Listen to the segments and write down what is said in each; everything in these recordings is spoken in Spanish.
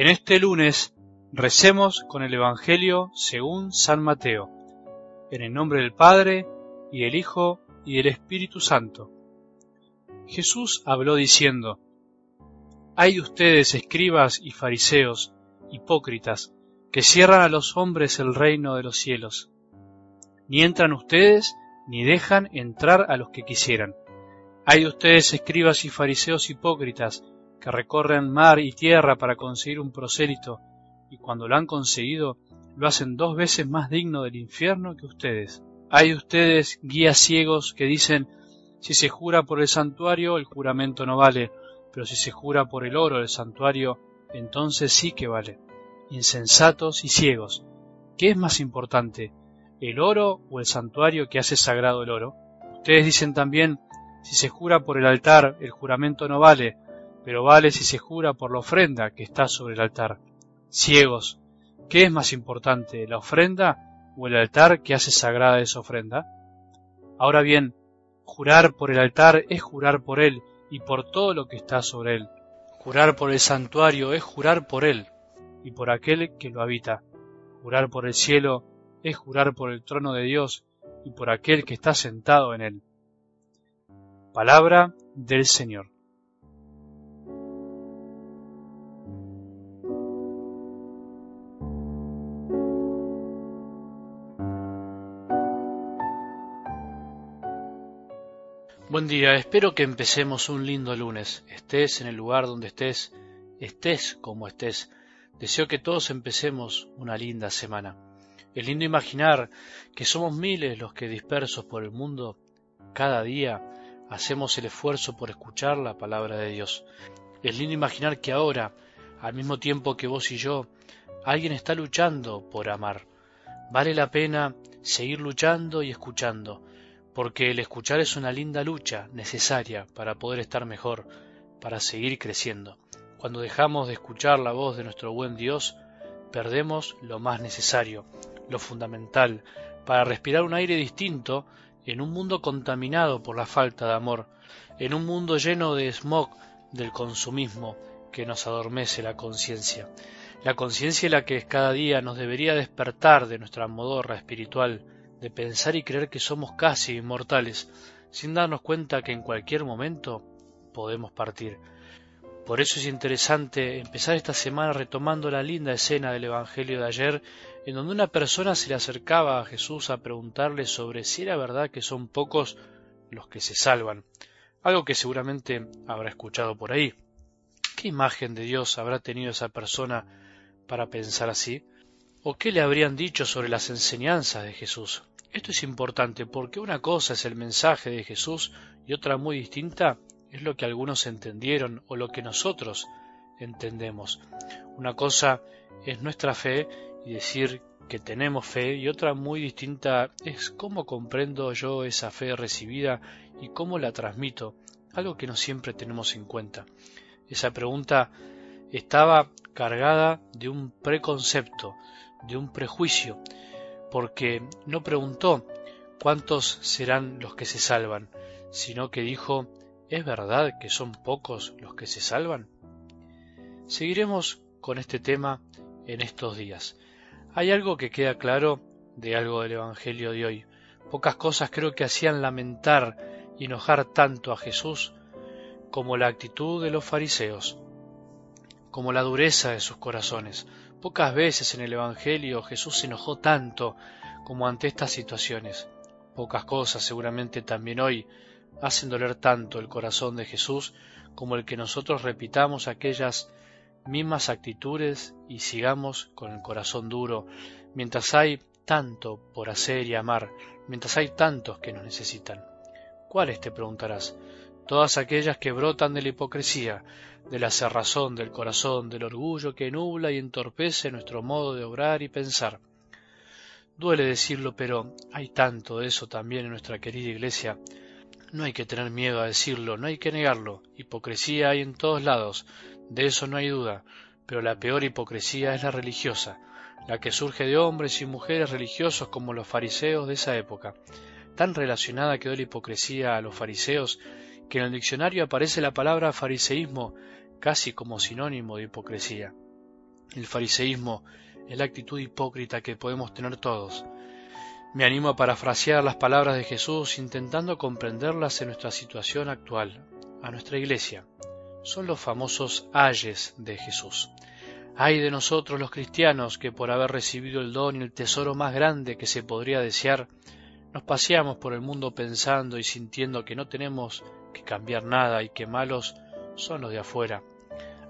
En este lunes recemos con el Evangelio según San Mateo, en el nombre del Padre, y del Hijo, y del Espíritu Santo. Jesús habló diciendo, Hay de ustedes, escribas y fariseos, hipócritas, que cierran a los hombres el reino de los cielos. Ni entran ustedes, ni dejan entrar a los que quisieran. Hay de ustedes, escribas y fariseos hipócritas, que recorren mar y tierra para conseguir un prosélito, y cuando lo han conseguido, lo hacen dos veces más digno del infierno que ustedes. Hay de ustedes, guías ciegos, que dicen, si se jura por el santuario, el juramento no vale, pero si se jura por el oro del santuario, entonces sí que vale. Insensatos y ciegos. ¿Qué es más importante, el oro o el santuario que hace sagrado el oro? Ustedes dicen también, si se jura por el altar, el juramento no vale, pero vale si se jura por la ofrenda que está sobre el altar. Ciegos, ¿qué es más importante, la ofrenda o el altar que hace sagrada esa ofrenda? Ahora bien, jurar por el altar es jurar por él y por todo lo que está sobre él. Jurar por el santuario es jurar por él y por aquel que lo habita. Jurar por el cielo es jurar por el trono de Dios y por aquel que está sentado en él. Palabra del Señor. Buen día, espero que empecemos un lindo lunes. Estés en el lugar donde estés, estés como estés. Deseo que todos empecemos una linda semana. Es lindo imaginar que somos miles los que dispersos por el mundo, cada día hacemos el esfuerzo por escuchar la palabra de Dios. Es lindo imaginar que ahora, al mismo tiempo que vos y yo, alguien está luchando por amar. Vale la pena seguir luchando y escuchando, porque el escuchar es una linda lucha necesaria para poder estar mejor, para seguir creciendo. Cuando dejamos de escuchar la voz de nuestro buen Dios, perdemos lo más necesario, lo fundamental, para respirar un aire distinto en un mundo contaminado por la falta de amor, en un mundo lleno de smog del consumismo que nos adormece la conciencia. La conciencia la que cada día nos debería despertar de nuestra modorra espiritual, de pensar y creer que somos casi inmortales, sin darnos cuenta que en cualquier momento podemos partir. Por eso es interesante empezar esta semana retomando la linda escena del Evangelio de ayer, en donde una persona se le acercaba a Jesús a preguntarle sobre si era verdad que son pocos los que se salvan, algo que seguramente habrá escuchado por ahí. ¿Qué imagen de Dios habrá tenido esa persona para pensar así? ¿O qué le habrían dicho sobre las enseñanzas de Jesús? Esto es importante porque una cosa es el mensaje de Jesús y otra muy distinta es lo que algunos entendieron o lo que nosotros entendemos. Una cosa es nuestra fe y decir que tenemos fe y otra muy distinta es cómo comprendo yo esa fe recibida y cómo la transmito, algo que no siempre tenemos en cuenta. Esa pregunta estaba cargada de un preconcepto, de un prejuicio, porque no preguntó cuántos serán los que se salvan, sino que dijo ¿Es verdad que son pocos los que se salvan? Seguiremos con este tema en estos días. Hay algo que queda claro de algo del Evangelio de hoy. Pocas cosas creo que hacían lamentar y enojar tanto a Jesús como la actitud de los fariseos, como la dureza de sus corazones. Pocas veces en el Evangelio Jesús se enojó tanto como ante estas situaciones. Pocas cosas seguramente también hoy hacen doler tanto el corazón de Jesús como el que nosotros repitamos aquellas mismas actitudes y sigamos con el corazón duro, mientras hay tanto por hacer y amar, mientras hay tantos que nos necesitan. ¿Cuáles te preguntarás? Todas aquellas que brotan de la hipocresía, de la cerrazón del corazón, del orgullo que nubla y entorpece nuestro modo de obrar y pensar. Duele decirlo, pero hay tanto de eso también en nuestra querida Iglesia, no hay que tener miedo a decirlo, no hay que negarlo. Hipocresía hay en todos lados, de eso no hay duda, pero la peor hipocresía es la religiosa, la que surge de hombres y mujeres religiosos como los fariseos de esa época. Tan relacionada quedó la hipocresía a los fariseos que en el diccionario aparece la palabra fariseísmo casi como sinónimo de hipocresía. El fariseísmo es la actitud hipócrita que podemos tener todos. Me animo a parafrasear las palabras de Jesús intentando comprenderlas en nuestra situación actual, a nuestra iglesia. Son los famosos ayes de Jesús. Ay de nosotros los cristianos que por haber recibido el don y el tesoro más grande que se podría desear, nos paseamos por el mundo pensando y sintiendo que no tenemos que cambiar nada y que malos son los de afuera.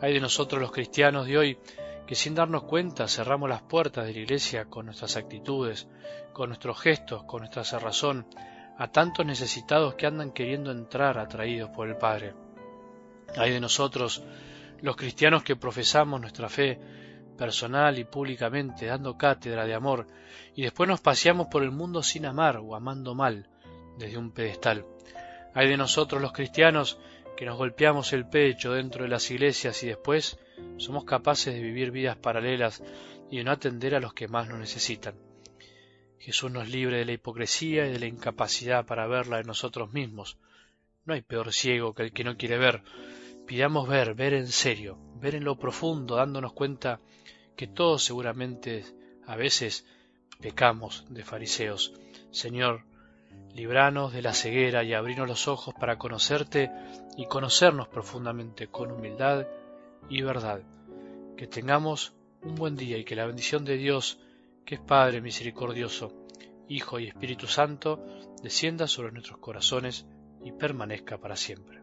Hay de nosotros los cristianos de hoy que sin darnos cuenta cerramos las puertas de la iglesia con nuestras actitudes, con nuestros gestos, con nuestra cerrazón, a tantos necesitados que andan queriendo entrar atraídos por el Padre. Hay de nosotros los cristianos que profesamos nuestra fe personal y públicamente, dando cátedra de amor, y después nos paseamos por el mundo sin amar o amando mal, desde un pedestal. Hay de nosotros los cristianos que nos golpeamos el pecho dentro de las iglesias y después somos capaces de vivir vidas paralelas y de no atender a los que más nos necesitan. Jesús nos libre de la hipocresía y de la incapacidad para verla en nosotros mismos. No hay peor ciego que el que no quiere ver. Pidamos ver, ver en serio, ver en lo profundo, dándonos cuenta que todos seguramente a veces pecamos de fariseos. Señor, libranos de la ceguera y abrinos los ojos para conocerte y conocernos profundamente con humildad y verdad. Que tengamos un buen día y que la bendición de Dios, que es Padre misericordioso, Hijo y Espíritu Santo, descienda sobre nuestros corazones y permanezca para siempre.